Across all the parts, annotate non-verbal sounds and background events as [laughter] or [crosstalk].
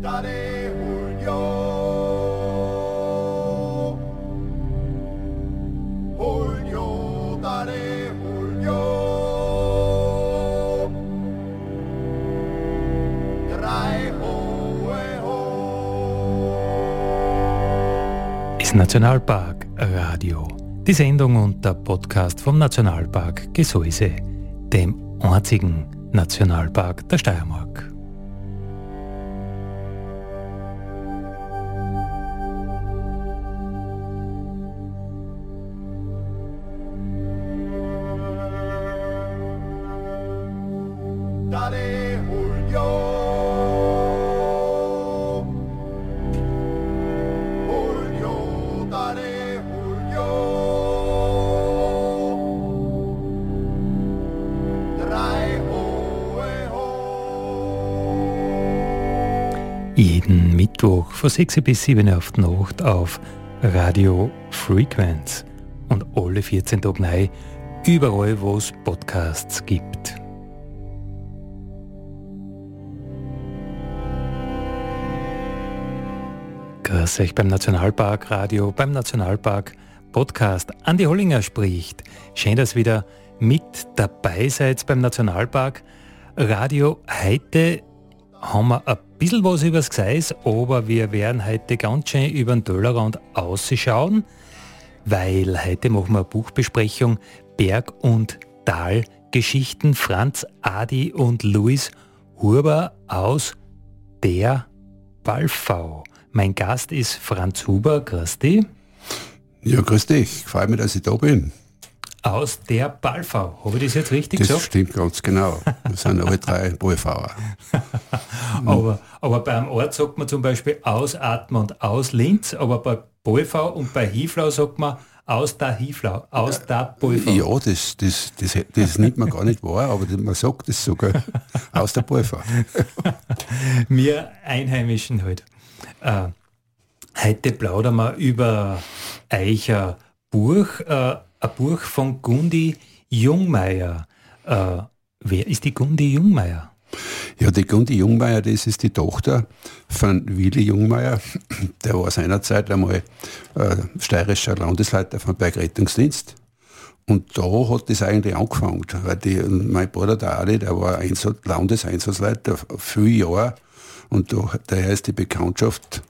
Dale Julio. Julio, ho. ist Nationalpark Radio. Die Sendung und der Podcast vom Nationalpark Gesäuse, dem einzigen Nationalpark der Steiermark. Von 6 bis 7 auf die Nacht auf Radio Frequenz und alle 14 Tage neu überall, wo es Podcasts gibt. Grüß euch beim Nationalpark Radio, beim Nationalpark Podcast. Andi Hollinger spricht. Schön, dass wieder mit dabei seid beim Nationalpark Radio. Heute haben wir ein bisschen was über das Gseis, aber wir werden heute ganz schön über den Tellerrand ausschauen, weil heute machen wir eine Buchbesprechung Berg- und Talgeschichten Franz Adi und Luis Huber aus der Balfau. Mein Gast ist Franz Huber, grüß dich, Ja, grüß dich. Freut mich, dass ich da bin. Aus der Balfau. Habe ich das jetzt richtig Das gesagt? stimmt ganz genau. [laughs] Wir sind alle drei Ballfahrer. [laughs] Aber, aber beim Ort sagt man zum Beispiel aus Atmund, aus Linz, aber bei Bolfau und bei Hiflau sagt man aus der Hiflau, aus der Bolfau. Ja, das, das, das, das nimmt man gar nicht wahr, aber man sagt es sogar aus der Ballfahrt. [laughs] Wir Einheimischen halt. Äh, heute plaudern wir über Eicher Buch, äh, ein Buch von Gundi Jungmeier. Äh, wer ist die Gundi Jungmeier? Ja, die Gundi Jungmeier, das ist die Tochter von Willi Jungmeier. Der war seinerzeit einmal äh, steirischer Landesleiter vom Bergrettungsdienst. Und da hat das eigentlich angefangen, weil die, mein Bruder der Ali, der war Einsatz, Landeseinsatzleiter viele Jahre und da, daher ist die Bekanntschaft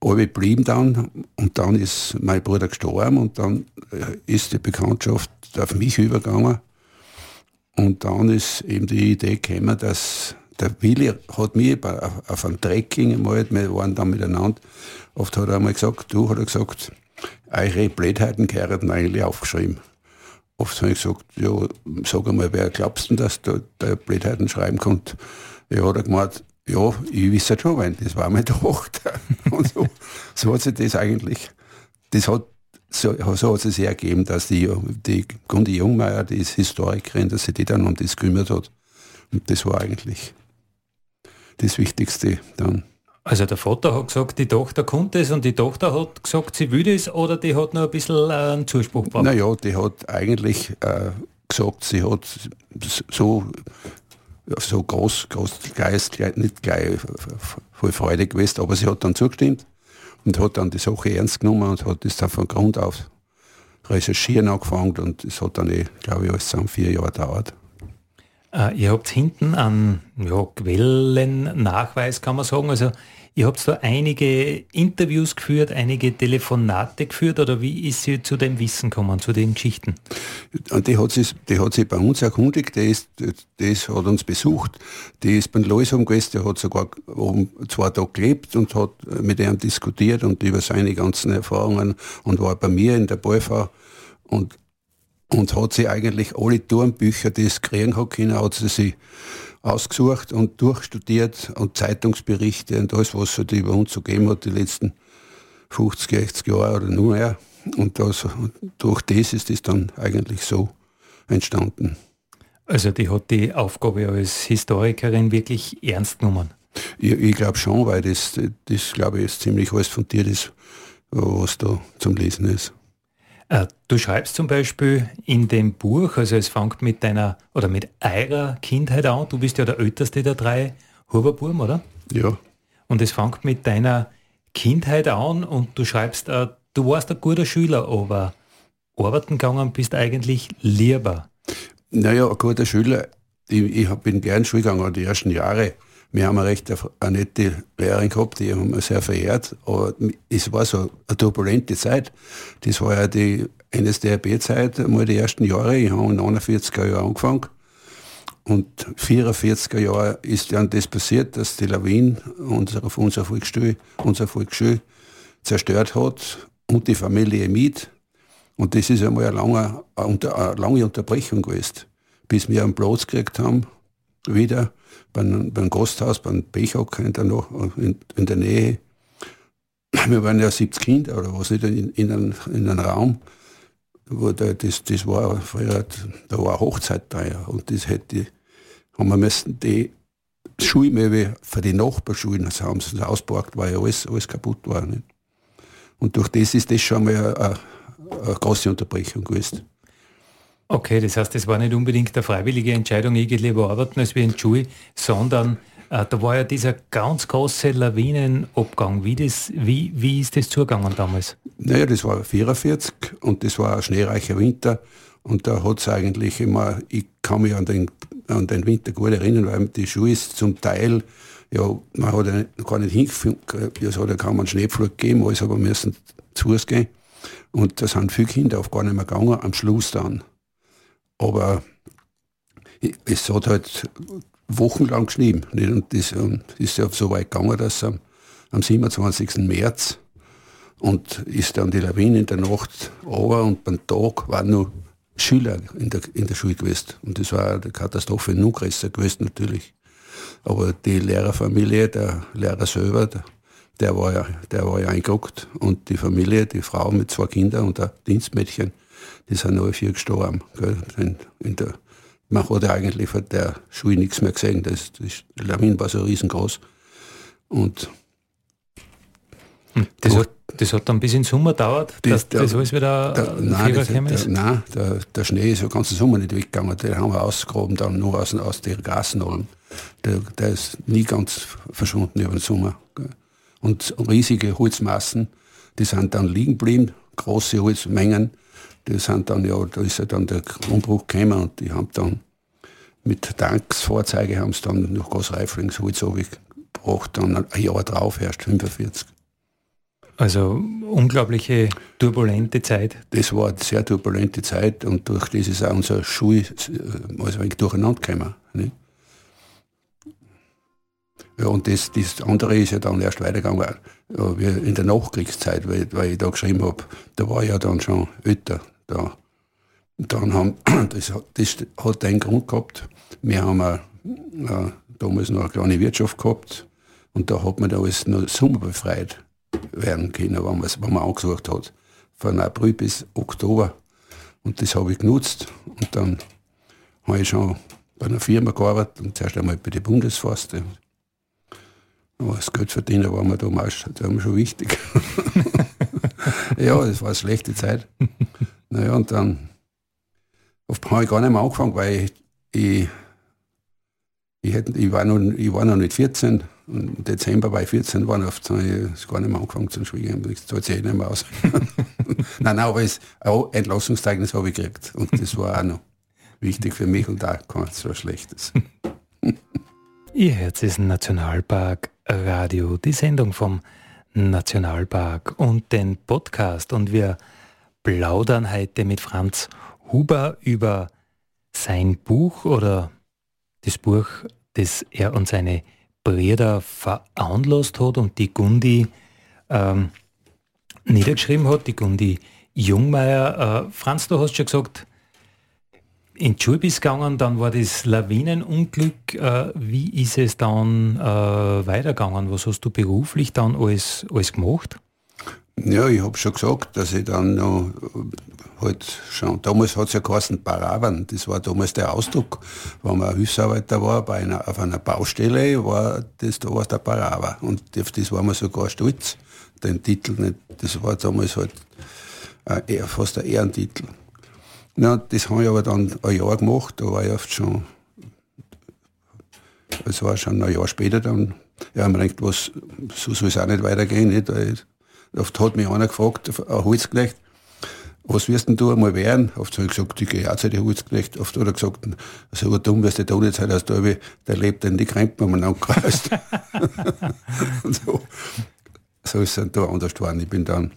alle geblieben dann und dann ist mein Bruder gestorben und dann äh, ist die Bekanntschaft auf mich übergegangen und dann ist eben die Idee gekommen, dass der Willi hat mich auf, einem Trekking einmal, wir waren dann miteinander, oft hat er einmal gesagt, du, hat er gesagt, eure Blödheiten gehören eigentlich aufgeschrieben. Oft habe ich gesagt, ja, sag einmal, wer glaubst du, dass du der Blödheiten schreiben kannst? Ja, hat er gemeint, ja, ich weiß es schon, weil das war meine [laughs] Tochter. Und so, so hat sich das eigentlich, das hat, so, so hat es sich ergeben, dass die, die Gundi Jungmeier, die ist Historikerin, dass sie die dann um das gekümmert hat. Und das war eigentlich das Wichtigste dann. Also der Vater hat gesagt, die Tochter konnte es und die Tochter hat gesagt, sie will es oder die hat noch ein bisschen äh, einen Zuspruch gebraucht. Naja, die hat eigentlich äh, gesagt, sie hat so, so groß, groß gleich- nicht gleich voll Freude gewesen, aber sie hat dann zugestimmt und hat dann die Sache ernst genommen und hat das dann von Grund auf recherchieren angefangen und es hat dann, eh, glaube ich, alles zusammen vier Jahre gedauert. Äh, ihr habt hinten einen ja, Quellennachweis, kann man sagen. Also ihr habt da einige Interviews geführt, einige Telefonate geführt oder wie ist sie zu dem Wissen gekommen, zu den Geschichten? Die hat, sich, die hat sich bei uns erkundigt, die ist, das hat uns besucht, die ist beim Leusum gewesen, der hat sogar oben zwei Tage gelebt und hat mit ihm diskutiert und über seine ganzen Erfahrungen und war bei mir in der BV und, und hat sie eigentlich alle Turmbücher, die es kriegen hat können, hat sie sich ausgesucht und durchstudiert und Zeitungsberichte und alles, was es halt über uns so gegeben hat, die letzten 50, 60 Jahre oder nur mehr. Und das, durch das ist es dann eigentlich so entstanden. Also die hat die Aufgabe als Historikerin wirklich ernst genommen. Ich, ich glaube schon, weil das, das glaube ich, ist ziemlich alles fundiert ist, was da zum Lesen ist. Äh, Du schreibst zum Beispiel in dem Buch, also es fängt mit deiner oder mit eurer Kindheit an, du bist ja der älteste der drei Huberburm, oder? Ja. Und es fängt mit deiner Kindheit an und du schreibst, äh, du warst ein guter Schüler, aber arbeiten gegangen bist eigentlich lieber. Naja, ein guter Schüler. Ich, ich bin gern Schule gegangen die ersten Jahre. Wir haben eine recht eine nette Lehrerin gehabt, die haben wir sehr verehrt. Aber es war so eine turbulente Zeit. Das war ja die NSDAP-Zeit, mal die ersten Jahre. Ich habe in 49er Jahren angefangen. Und 44er Jahre ist dann das passiert, dass die Lawine unsere, unsere Volksschule, unsere zerstört hat und die Familie mit. Und das ist einmal eine lange, eine lange Unterbrechung gewesen, bis wir einen Platz gekriegt haben, wieder beim, beim Gasthaus, beim in der, in, in der Nähe. Wir waren ja 70 Kinder oder was nicht, in, in, einem, in einem Raum, wo der, das, das war früher, da war Hochzeit da ja, und das hätte, haben wir müssen die Schulmöbel für die Nachbarschulen, das haben sie ausgeparkt, weil ja alles, alles kaputt war. Nicht? Und durch das ist das schon mal eine, eine große Unterbrechung gewesen. Okay, das heißt, es war nicht unbedingt eine freiwillige Entscheidung, ich gehe lieber arbeiten als wie in Schule, sondern äh, da war ja dieser ganz große Lawinenabgang. Wie, das, wie, wie ist das zugegangen damals? Naja, das war 44 und das war ein schneereicher Winter und da hat es eigentlich immer, ich kann mich an den, an den Winter gut erinnern, weil die Schule ist zum Teil, ja, man hat ja gar nicht hingefunden, es hat ja kaum einen Schneepflug gegeben, alles aber müssen zu Fuß gehen. Und da sind viele Kinder auf gar nicht mehr gegangen, am Schluss dann. Aber es hat halt wochenlang geschrieben. Nicht? Und das ist ja so weit gegangen, dass am, am 27. März und ist dann die Lawine in der Nacht runter und beim Tag waren nur Schüler in der, in der Schule gewesen. Und das war eine Katastrophe noch größer gewesen natürlich. Aber die Lehrerfamilie, der Lehrer selber, der, der war ja, der war ja eingeguckt. Und die Familie, die Frau mit zwei Kindern und ein Dienstmädchen, die sind alle vier gestorben. Gell? In, der, man hat ja eigentlich von der Schule nichts mehr gesehen. Das, das Lawin war so riesengroß. Und das hat, das hat dann bis in Sommer gedauert, dass das, das alles wieder der, nein, das, der, nein der, der, Schnee ist den ganzen Sommer nicht weggegangen. Den haben wir ausgegraben, dann nur aus, aus den Gasnollen. Der, der ist nie ganz verschwunden über den Sommer. Und riesige Holzmassen, die sind dann liegen geblieben, große Holzmengen die sind dann ja, da ist ja dann der Umbruch gekommen und die haben dann mit Tanksfahrzeugen haben sie dann nach Gasreiflings Holz gebracht, dann ein Jahr drauf, erst 45. Also unglaubliche turbulente Zeit. Das war eine sehr turbulente Zeit und durch das ist auch unser Schul äh, also ein wenig durcheinander gekommen. Nicht? Ja, und das, das andere ist ja dann erst weitergegangen, ja, wie in der Nachkriegszeit, weil, weil ich da geschrieben habe, da war ich ja dann schon älter da. Und dann haben, [clears throat] das, das hat einen Grund gehabt. Wir haben auch, äh, damals noch eine kleine Wirtschaft gehabt und da hat man da alles nur sommerbefreit werden können, wenn wenn man angesucht hat. Von April bis Oktober. Und das habe ich genutzt. Und dann habe ich schon bei einer Firma gearbeitet und zuerst einmal bei der Bundesforste. Aber das Geld verdienen war mir damals das war schon wichtig. [laughs] ja, das war eine schlechte Zeit. Naja, und dann habe ich gar nicht mehr angefangen, weil ich, ich, ich, hätte, ich, war, noch, ich war noch nicht 14. Und Im Dezember war ich 14, war oft, habe ich gar nicht mehr angefangen zu schwingen. Das zahlt sich eh nicht mehr aus. [laughs] nein, nein, aber es, ein Entlassungszeugnis habe ich gekriegt. Und das war auch noch wichtig für mich und auch kein so schlechtes. [laughs] Ihr Herz ist ein Nationalpark Radio, die Sendung vom Nationalpark und den Podcast. Und wir plaudern heute mit Franz Huber über sein Buch oder das Buch, das er und seine Brüder veranlasst hat und die Gundi ähm, niedergeschrieben hat, die Gundi Jungmeier. Äh, Franz, du hast schon gesagt, in die gegangen, dann war das Lawinenunglück. Äh, wie ist es dann äh, weitergegangen? Was hast du beruflich dann alles, alles gemacht? Ja, ich habe schon gesagt, dass ich dann noch halt schon, damals hat es ja geheißen Paravan, das war damals der Ausdruck, wenn man Hilfsarbeiter war bei einer, auf einer Baustelle, war das da war der Parava und auf das war man sogar stolz, den Titel nicht, das war damals halt äh, fast ein Ehrentitel. Ja, das habe ich aber dann ein Jahr gemacht, da war ich oft schon, es war schon ein Jahr später dann Ja, man denkt, was, so soll es auch nicht weitergehen. Nicht? Oft hat mich einer gefragt, ein Holzknecht, was wirst denn du einmal werden? Oft habe ich gesagt, ich gehe auch zu den Holzknecht. Oft hat er gesagt, so dumm wirst du da nicht sein, als da der lebt in die Krempen umeinander kreist. [laughs] so. so ist es dann da anders geworden. Ich bin dann,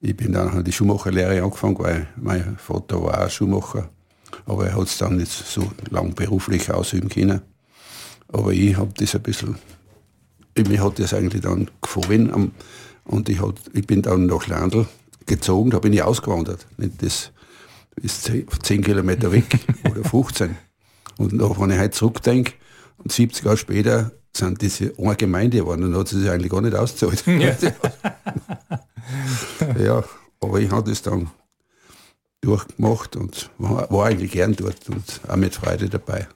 ich bin dann die Schuhmacherlehre angefangen, weil mein Vater war auch Schuhmacher. Aber er hat es dann nicht so lang beruflich ausüben können. Aber ich habe das ein bisschen, mir hat das eigentlich dann gefallen. Und ich, hat, ich bin dann nach Landl gezogen, da bin ich ausgewandert. Das ist 10 Kilometer weg [laughs] oder 15. Und noch, wenn ich heute zurückdenke, und 70 Jahre später sind diese eine Gemeinde geworden, dann hat sie sich eigentlich gar nicht ausgezahlt. Ja. [laughs] [laughs] ja, aber ich habe das dann durchgemacht und war, war, eigentlich gern dort und auch mit Freude dabei.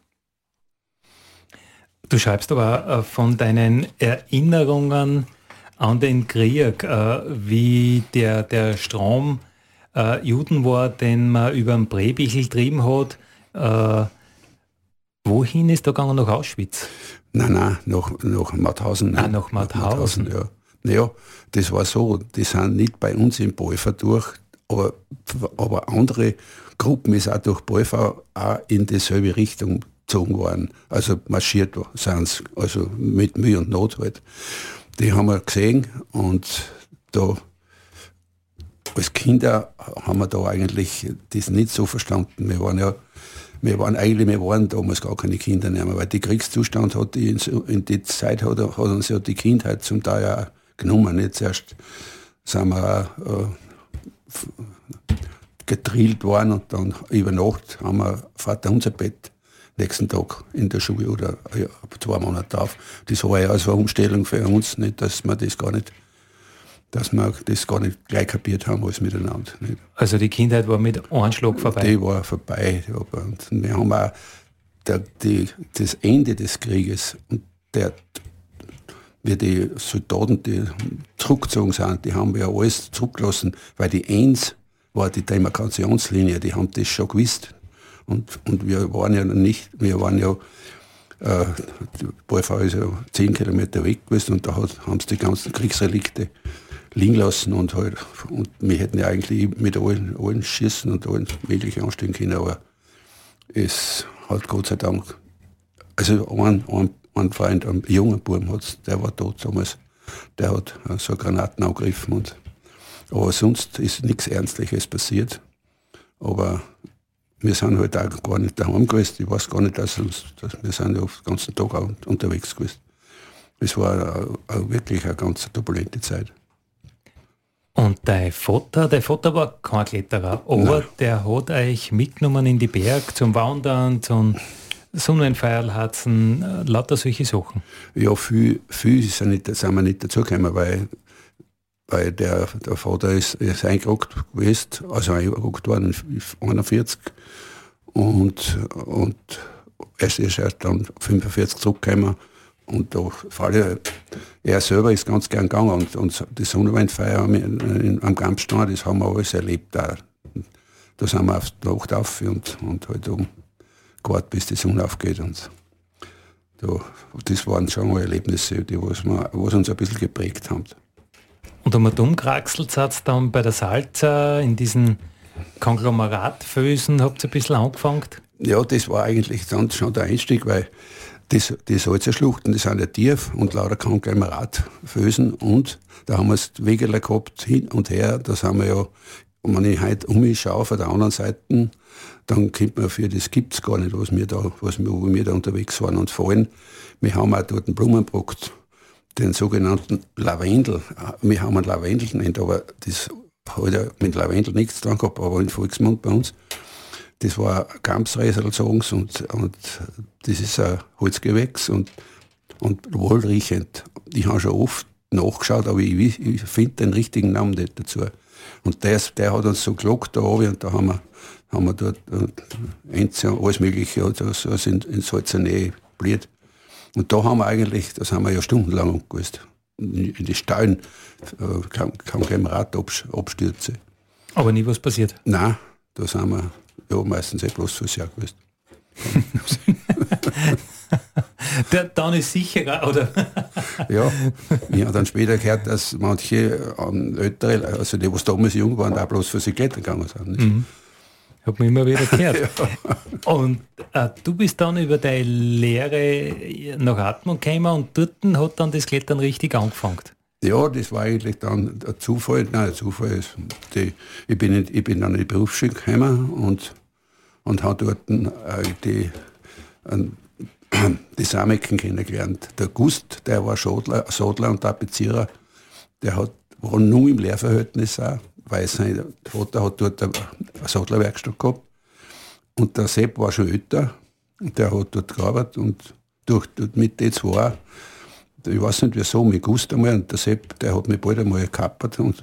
Du schreibst aber äh, von deinen Erinnerungen an den Krieg, äh, wie der, der Strom äh, Juden war, den man über den Brebichel getrieben hat. wohin ist da gegangen? Nach Auschwitz? Nein, nein, nach, nach Mauthausen. Ah, nach Mauthausen. Nach Mauthausen ja. Naja, das war so, die sind nicht bei uns in Bolfer durch, aber, aber andere Gruppen ist auch durch Bolfer auch in dieselbe Richtung gezogen worden. Also marschiert sind sie, also mit Mühe und Not halt. Die haben wir gesehen und da als Kinder haben wir da eigentlich das nicht so verstanden. Wir waren ja wir waren eigentlich, wir waren damals gar keine Kinder mehr, weil der Kriegszustand hat in, in die Zeit hat, hat uns ja die Kindheit zum Teil auch genommen. Nicht zuerst sind wir äh, gedrillt worden und dann über Nacht haben wir Vater unser Bett nächsten Tag in der Schule oder ja, zwei Monate drauf. Das war ja also eine Umstellung für uns, nicht, dass wir das gar nicht dass wir das gar nicht gleich kapiert haben alles miteinander. Nicht? Also die Kindheit war mit Anschlag vorbei? Die war vorbei. Und wir haben auch der, die, das Ende des Krieges und der, wie die Soldaten, die zurückgezogen sind, die haben wir alles zurückgelassen, weil die Eins war die Demarkationslinie, die haben das schon gewusst. Und, und wir waren ja nicht, wir waren ja, äh, Ballfahrer ist ja zehn Kilometer weg gewesen und da haben sie die ganzen Kriegsrelikte liegen lassen und halt, und wir hätten ja eigentlich mit allen, allen schießen und allen möglichen anstehen können, aber es hat Gott sei Dank, also ein, ein, ein Freund, ein junger Buben hat, der war tot damals, der hat so Granaten angegriffen und, aber sonst ist nichts Ernstliches passiert, aber wir sind halt auch gar nicht daheim gewesen, ich weiß gar nicht, dass, uns, dass wir sind ja den ganzen Tag unterwegs gewesen. Es war wirklich eine ganz turbulente Zeit. Und dein Vater, dein Vater war kein Kletterer, aber Nein. der hat euch mitgenommen in die Berg zum Wandern, zum Sonnenfeierlhatzen, äh, lauter solche Sachen. Ja, viel, viel sind, nicht, sind wir nicht dazugekommen, weil, weil der, der Vater ist, ist eingerückt gewesen, also eingerückt worden in 41 und, und er ist erst dann 45 zurückgekommen und da Falle, er selber ist ganz gern gegangen und, und die Sonnenwindfeier am Kampfstand, das haben wir alles erlebt. Da, da sind wir auf die Nacht auf und, und halt um gewartet, bis die Sonne aufgeht. Und da, das waren schon mal Erlebnisse, die was, wir, was uns ein bisschen geprägt haben. Und um dumm kraxelt hat dann bei der Salza in diesen Konglomeratfösen, habt ihr ein bisschen angefangen? Ja, das war eigentlich dann schon der Einstieg, weil die, die Salzerschluchten, die sind ja tief und lauter Konglomeratfösen und da haben wir es Wegeler gehabt, hin und her, das haben wir ja, wenn ich heute um mich schaue von der anderen Seite, dann kommt man für das gibt es gar nicht, was wir da, was wir, wo wir da unterwegs waren. Und vor allem, wir haben auch dort einen Blumenprokt, den sogenannten Lavendel. Wir haben einen Lavendel genannt, aber das hat ja mit Lavendel nichts tun gehabt, aber in Volksmund bei uns. Das war Kampfsreisel, sagen und, und das ist ein Holzgewächs und, und wohlriechend. Ich habe schon oft nachgeschaut, aber ich, ich finde den richtigen Namen nicht dazu. Und der, der hat uns so gelockt da oben und da haben wir, haben wir dort Enze, alles Mögliche, also, so in, in Salzer Nähe blieb. Und da haben wir eigentlich, das haben wir ja stundenlang umgewusst. In die Stellen äh, kann, kann kein Rad abstürzen. Aber nie was passiert? Nein, da sind wir ja, meistens eh bloß fürs Jahr gewusst. [laughs] Der, dann ist sicherer, oder? [laughs] ja, ich habe dann später gehört, dass manche ähm, ältere, also die, was damals jung waren, da bloß für sich klettern gegangen sind. Mhm. Hat man immer wieder gehört. [laughs] ja. Und äh, du bist dann über deine Lehre nach Atmung gekommen und dort hat dann das Klettern richtig angefangen. Ja, das war eigentlich dann ein Zufall. Nein, ein Zufall ist, die, ich, bin in, ich bin dann in die Berufsschule gekommen und, und habe dort äh, die, [clears throat] die Samecken kennengelernt. Der Gust, der war Sodler, Sodler und Tapezierer, der hat, war nur im Lehrverhältnis auch, weil sein Vater hat dort eine Sodlerwerkstatt gehabt. Und der Sepp war schon älter, und der hat dort gearbeitet und durch, mit den zwei ich weiß nicht wieso, mich gewusst einmal und der Sepp, der hat mich bald einmal gekappert und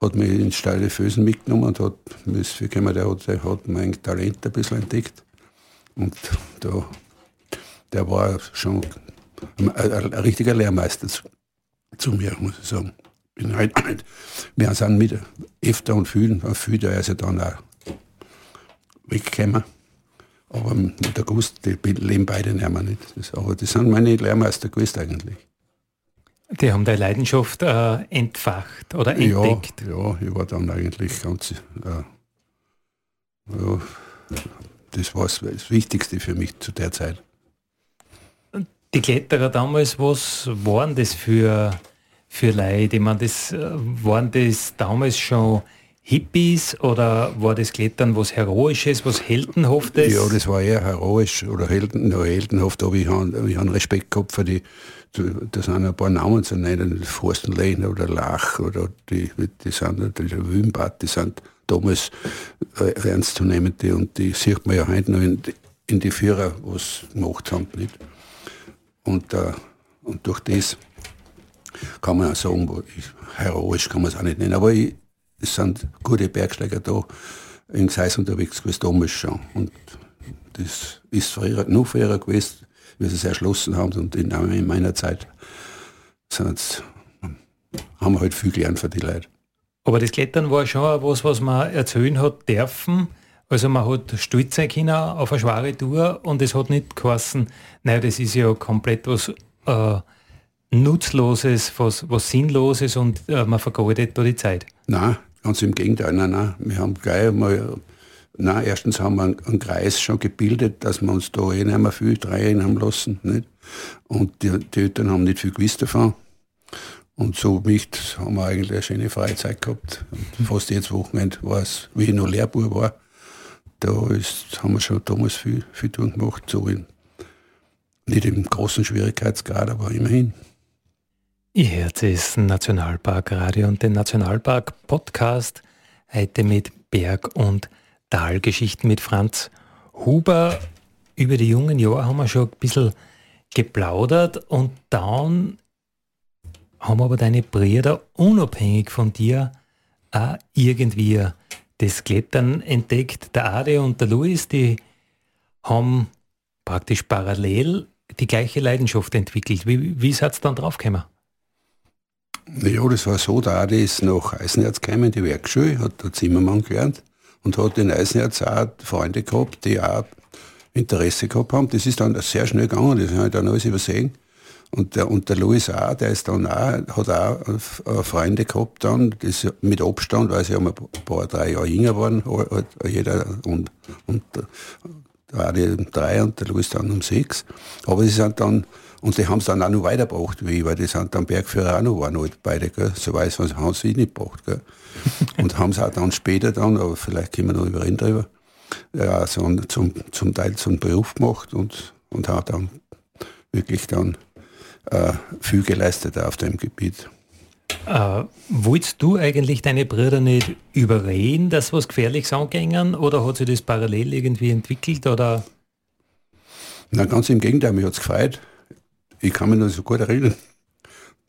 hat mich in steile Fösen mitgenommen und hat wie der hat, der hat mein Talent ein bisschen entdeckt. Und da, der war schon ein, ein, ein richtiger Lehrmeister zu, zu, mir, muss ich sagen. Bin halt, [clears throat] wir sind mit öfter und vielen, viel, der ist ja dann auch weggekommen. Aber mit der Gust, die leben beide nicht mehr nicht. Das, aber die sind meine Lehrmeister gewesen eigentlich. Die haben deine Leidenschaft äh, entfacht oder entdeckt. Ja, ja, ich war dann eigentlich ganz. Äh, ja, das war das Wichtigste für mich zu der Zeit. Die Kletterer damals, was waren das für, für Leute? Ich meine, das, äh, waren das damals schon Hippies oder war das Klettern was Heroisches, was Heldenhaftes? Ja, das war eher heroisch oder Helden, ja, heldenhaft, aber ich habe hab Respekt gehabt für die, da sind ein paar Namen zu nennen, Forstenlehner oder Lach oder die, die sind, die Wümbad, die sind damals äh, ernstzunehmende und die sieht man ja heute noch in, in die Führer, was gemacht haben. Nicht? Und, äh, und durch das kann man auch sagen, heroisch kann man es auch nicht nennen, aber ich, es sind gute Bergsteiger da in Gseis unterwegs gewesen, damals schon. Und das ist früher, noch früher gewesen, wie sie es erschlossen haben. Und in, in meiner Zeit haben wir halt viel gelernt für die Leute. Aber das Klettern war schon was, was man erzählen hat dürfen. Also man hat stolz sein können auf eine schwere Tour und es hat nicht geheißen, naja, das ist ja komplett was äh, Nutzloses, was, was Sinnloses und äh, man vergeudet da die Zeit. Nein, Ganz im Gegenteil, nein, nein. Wir haben gleich mal, nein, erstens haben wir einen, einen Kreis schon gebildet, dass wir uns da eh nicht mehr viel drehen haben lassen. Nicht? Und die, die Eltern haben nicht viel gewusst davon. Und so nicht haben wir eigentlich eine schöne Freizeit gehabt. Und fast jedes Wochenende war es, wie ich noch Lehrbuhr war, da ist, haben wir schon damals viel, viel tun gemacht. So in, nicht im großen Schwierigkeitsgrad, aber immerhin. Ihr hört es Nationalpark Radio und den Nationalpark Podcast heute mit Berg- und Talgeschichten mit Franz Huber. Über die jungen Jahre haben wir schon ein bisschen geplaudert und dann haben aber deine Brüder unabhängig von dir auch irgendwie das Klettern entdeckt. Der Ade und der Louis, die haben praktisch parallel die gleiche Leidenschaft entwickelt. Wie, wie seid ihr dann draufgekommen? Ja, das war so, der Adi ist nach Eisenerz gekommen in die Werkschule, hat der Zimmermann gelernt und hat in Eisenerz auch Freunde gehabt, die auch Interesse gehabt haben. Das ist dann sehr schnell gegangen, das habe ich dann alles übersehen. Und der, und der Louis auch, der ist dann auch, hat auch Freunde gehabt dann, das mit Abstand, weil sie haben ein paar, drei Jahre jünger waren, jeder, und, und der Adi um drei und der Louis dann um sechs. Aber sie sind dann und die haben es dann auch noch weitergebracht, wie ich, weil die sind dann Bergführer auch noch waren, halt beide, gell? so weiß man, haben sie nicht gebracht. Gell? [laughs] und haben es auch dann später dann, aber vielleicht können wir noch über ihn drüber, ja, so zum, zum Teil zum Beruf gemacht und, und hat dann wirklich dann äh, viel geleistet auf dem Gebiet. Äh, wolltest du eigentlich deine Brüder nicht überreden, dass was Gefährliches angängen oder hat sich das parallel irgendwie entwickelt? Oder? Na, ganz im Gegenteil, mich hat es gefreut ich kann mich noch so gut erinnern,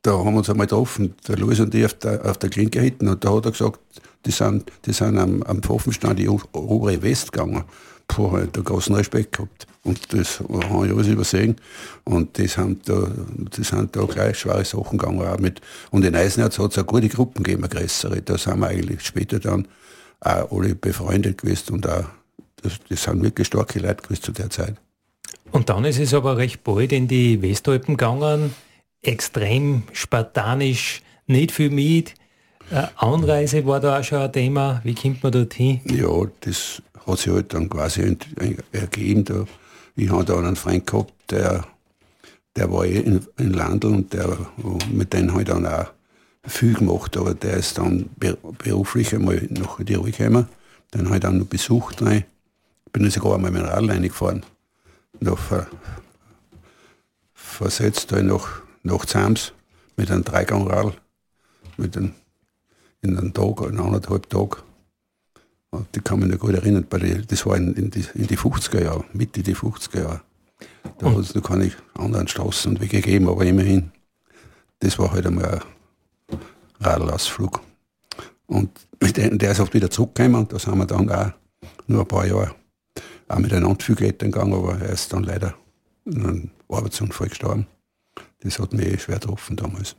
da haben wir uns einmal getroffen, der Louis und ich auf der, auf der Klinke hinten und da hat er gesagt, die sind, die sind am, am Pfaffenstand die obere West gegangen. Puh, hat da großen Respekt gehabt. Und das habe ich alles übersehen. Und die sind da, die sind da gleich schwere Sachen gegangen. Auch mit, und in Eisenerz hat es auch gute Gruppen gegeben, größere. Da sind wir eigentlich später dann auch alle befreundet gewesen und auch, das, das sind wirklich starke Leute gewesen zu der Zeit. Und dann ist es aber recht bald in die Westalpen gegangen, extrem spartanisch, nicht viel mit. Äh, Anreise war da auch schon ein Thema. Wie kommt man dorthin? Ja, das hat sich halt dann quasi ergeben. Da. Ich habe da einen Freund gehabt, der, der war eh in, in Landl und der, mit dem ich dann auch viel gemacht, aber der ist dann beruflich einmal nach Tirol gekommen. Den habe ich dann noch besucht. Rein. Bin dann sogar einmal mit dem Radl reingefahren. Noch ver, versetzt da nach, nach Zams mit einem Dreigangradl. Mit einem, in einem Tag, in anderthalb Tag. Die kann mich noch gut erinnern, die, das war in, in, die, in die 50er Jahre, Mitte die 50er Jahre. Da hat es noch keine anderen Straßen und Wege gegeben, aber immerhin, das war halt einmal ein Radlausflug. Und der ist oft wieder zurückgekommen und da sind wir dann auch nur ein paar Jahre auch miteinander viel Klettern gegangen, aber er ist dann leider in einem Arbeitsunfall gestorben. Das hat mich eh schwer getroffen damals.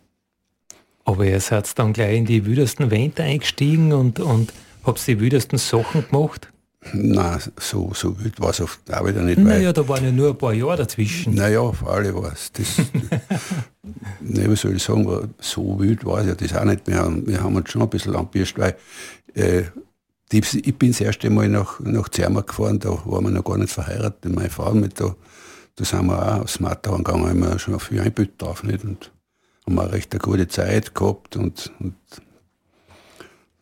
Aber ihr seid dann gleich in die wildesten Wände eingestiegen und, und habt die wildesten Sachen gemacht? Nein, so, so wild war es auch wieder nicht. Naja, da waren ja nur ein paar Jahre dazwischen. Naja, auf alle war es. Ne, wie soll ich sagen, so wild war es ja das auch nicht. Wir haben, wir haben uns schon ein bisschen angepirscht, weil äh, die, ich bin das erste Mal nach, nach Zermatt gefahren, da waren wir noch gar nicht verheiratet, meine Frau mit da. Da sind wir auch aufs Matterhorn gegangen, haben wir schon viel Einbild drauf. Nicht? Und haben wir recht eine gute Zeit gehabt und, und,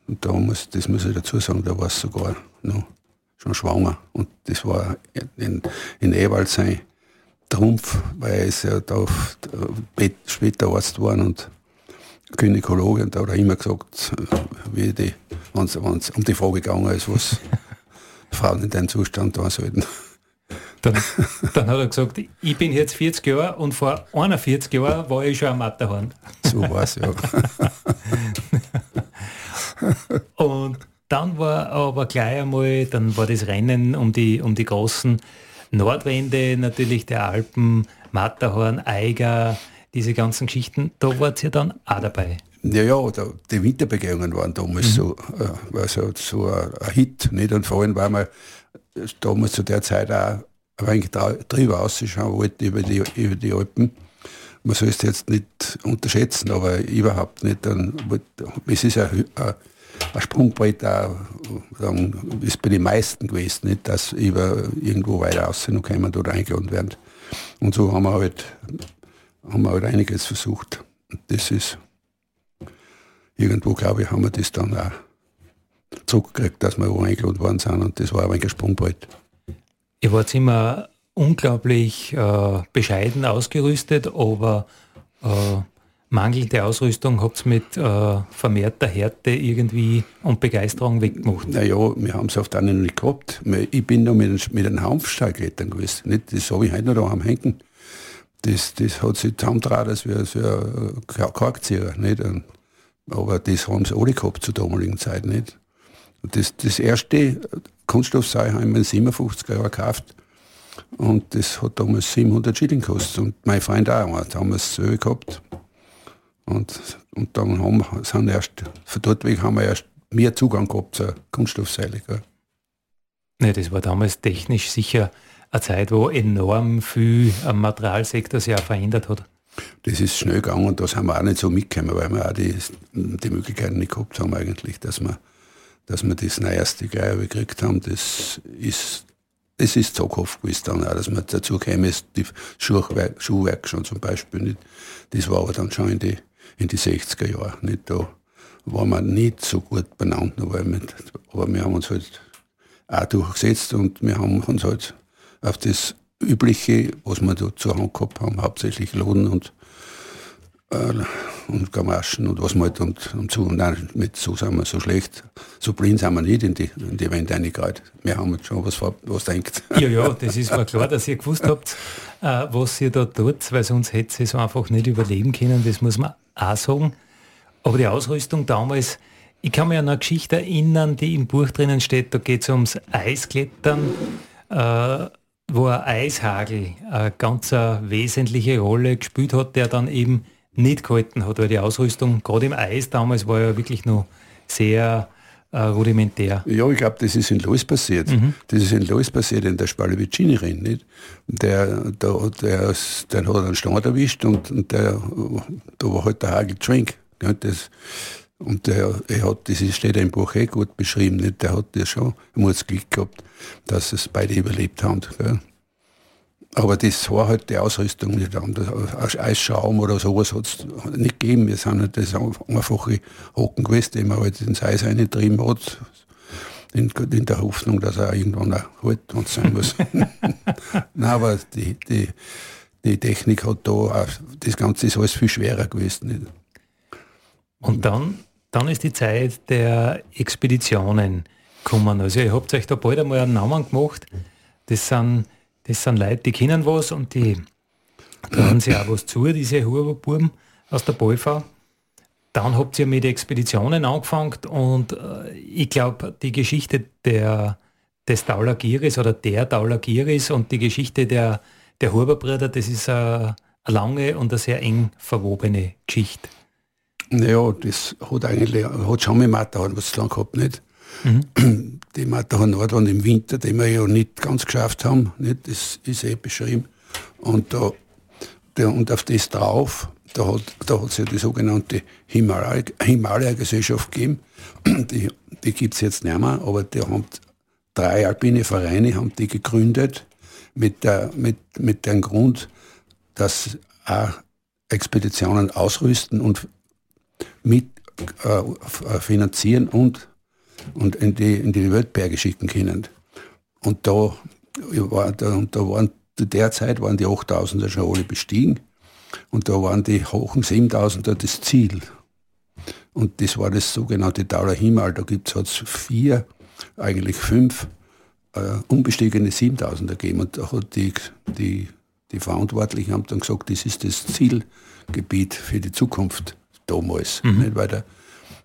und da muss, das muss ich dazu sagen, da war es sogar noch schon schwanger. Und das war in, in Ewald sein Trumpf, weil er ist ja da auf, später Arzt geworden und Gynäkologe und da hat er immer gesagt, wie die, wenn es um die Frage gegangen ist, was Frauen in deinem Zustand tun sollten. Dann, dann, hat er gesagt, ich bin jetzt 40 Jahre und vor 41 Jahren war ich schon am Matterhorn. So war es, ja. [laughs] [laughs] und dann war aber gleich einmal, dann war das Rennen um die, um die großen Nordwände natürlich der Alpen, Matterhorn, Eiger, diese ganzen Geschichten, da wart ihr dann auch dabei. Ja, ja, da, die Winterbegehungen waren damals mhm. so, äh, war so, so ein, ein, Hit. Nicht? Und vor allem, weil man damals zu der Zeit auch ein wenig drüber ausschauen wollte über die, über die Alpen. Man soll es jetzt nicht unterschätzen, aber überhaupt nicht. Dann, es ist ein, ein ein Sprungbrett auch, ist bei den meisten gewesen, nicht, dass über irgendwo weiter aussehen und kommen oder eingeladen werden. Und so haben wir halt, haben wir halt einiges versucht. Das ist, irgendwo glaube ich, haben wir das dann auch zurückgekriegt, dass wir wo eingeladen worden sind und das war ein Sprungbrett. Ihr wart immer unglaublich äh, bescheiden ausgerüstet, aber äh, mangelnde Ausrüstung habt ihr mit äh, vermehrter Härte irgendwie und Begeisterung weggemacht? Naja, wir haben es oft auch nicht gehabt. Ich bin da mit, mit einem Hanfstallklettern gewesen. Nicht? Das habe ich heute noch da am Hängen. Das, das hat sich zusammengetragen, als wäre so ein Korkzieher. Nicht? Aber das haben sie alle gehabt zur damaligen Zeit. Nicht? Und das, das erste Kunststoffseil haben wir in 57 Jahren gekauft. Und das hat damals 700 Schilling gekostet. Und mein Freund auch, da haben wir es selber gehabt. Und, und dann haben, sind erst, von dort weg haben wir erst mehr Zugang gehabt zur Kunststoffseile. Gell. Ja, das war damals technisch sicher eine Zeit, wo enorm viel am Materialsektor sich auch verändert hat. Das ist schnell gegangen und das haben wir auch nicht so mitgekommen, weil wir auch die, die Möglichkeiten nicht gehabt haben eigentlich, dass wir, dass wir das Neueste gleich gekriegt haben. Das ist, das ist zaghaft gewesen dann auch, dass man dazu käme, die Schuhwerk, Schuhwerk schon zum Beispiel nicht. Das war aber dann schon in die in die 60er Jahre. Nicht? Da waren wir nicht so gut benannt, aber wir haben uns halt auch durchgesetzt und wir haben uns halt auf das Übliche, was wir da zur Hand gehabt haben, hauptsächlich Loden und, äh, und Gamaschen und was wir halt und, und so, nein, mit so sind wir so schlecht, so blind sind wir nicht in die, in die Wände reingereiht. Wir haben jetzt schon was, was denkt. Ja, ja, das ist mir klar, dass ihr gewusst habt, äh, was ihr da tut, weil sonst hätte sie es einfach nicht überleben können, das muss man auch sagen. Aber die Ausrüstung damals, ich kann mich an eine Geschichte erinnern, die im Buch drinnen steht, da geht es ums Eisklettern, äh, wo ein Eishagel eine ganz wesentliche Rolle gespielt hat, der dann eben nicht gehalten hat, weil die Ausrüstung, gerade im Eis damals, war ja wirklich noch sehr äh, rudimentär. Ja, ich glaube, das ist in Lois passiert. Mhm. Das ist in Lois passiert, in der Spalevicini-Rennen. Nicht? Der, der, der, der hat einen Stand erwischt und, und der, da war halt der Hagel Drink. Das, und der, er hat, das steht im Buch eh gut beschrieben, nicht? der hat ja schon, er muss Glück gehabt, dass es beide überlebt haben. Gell? Aber das war halt die Ausrüstung nicht anders. Eisschaum oder sowas hat es nicht gegeben. Wir sind halt das einfache Hocken gewesen, die man halt ins Eis reingetrieben hat. In, in, der Hoffnung, dass er irgendwann auch halt und sein muss. [laughs] [laughs] Nein, aber die, die, die Technik hat da, auch, das Ganze ist alles viel schwerer gewesen. Nicht? Und dann, dann ist die Zeit der Expeditionen gekommen. Also ihr habt euch da bald einmal einen Namen gemacht. Das sind das sind Leute, die kennen was und die trauen sich auch was zu, diese Huberbuben aus der BOV. Dann habt ihr mit Expeditionen angefangen und äh, ich glaube, die Geschichte der, des Daulagiris oder der Daulagiris und die Geschichte der, der Huberbrüder, das ist eine, eine lange und eine sehr eng verwobene Geschichte. Naja, das hat eigentlich hat schon mit Matterhorn was zu lang gehabt, nicht? Mhm. Die Matterhorn Nordwand im Winter, den wir ja nicht ganz geschafft haben, nicht? das ist eh beschrieben. Und, da, der, und auf das drauf, da hat, da ja die sogenannte Himalaya-Gesellschaft gegeben. Die, die gibt es jetzt nicht mehr, aber die haben drei alpine Vereine haben die gegründet mit, der, mit, mit dem Grund, dass auch Expeditionen ausrüsten und mit äh, finanzieren und und in die, in die Weltberge schicken können. Und da, war, da, und da waren, zu der Zeit waren die 8000er schon alle bestiegen und da waren die hohen 7000er das Ziel. Und das war das sogenannte Dauler Himal. Da gibt es vier, eigentlich fünf äh, unbestiegene 7000er gegeben. Und da hat die, die, die Verantwortlichen haben dann gesagt, das ist das Zielgebiet für die Zukunft damals. Mhm. Nicht? Weil der,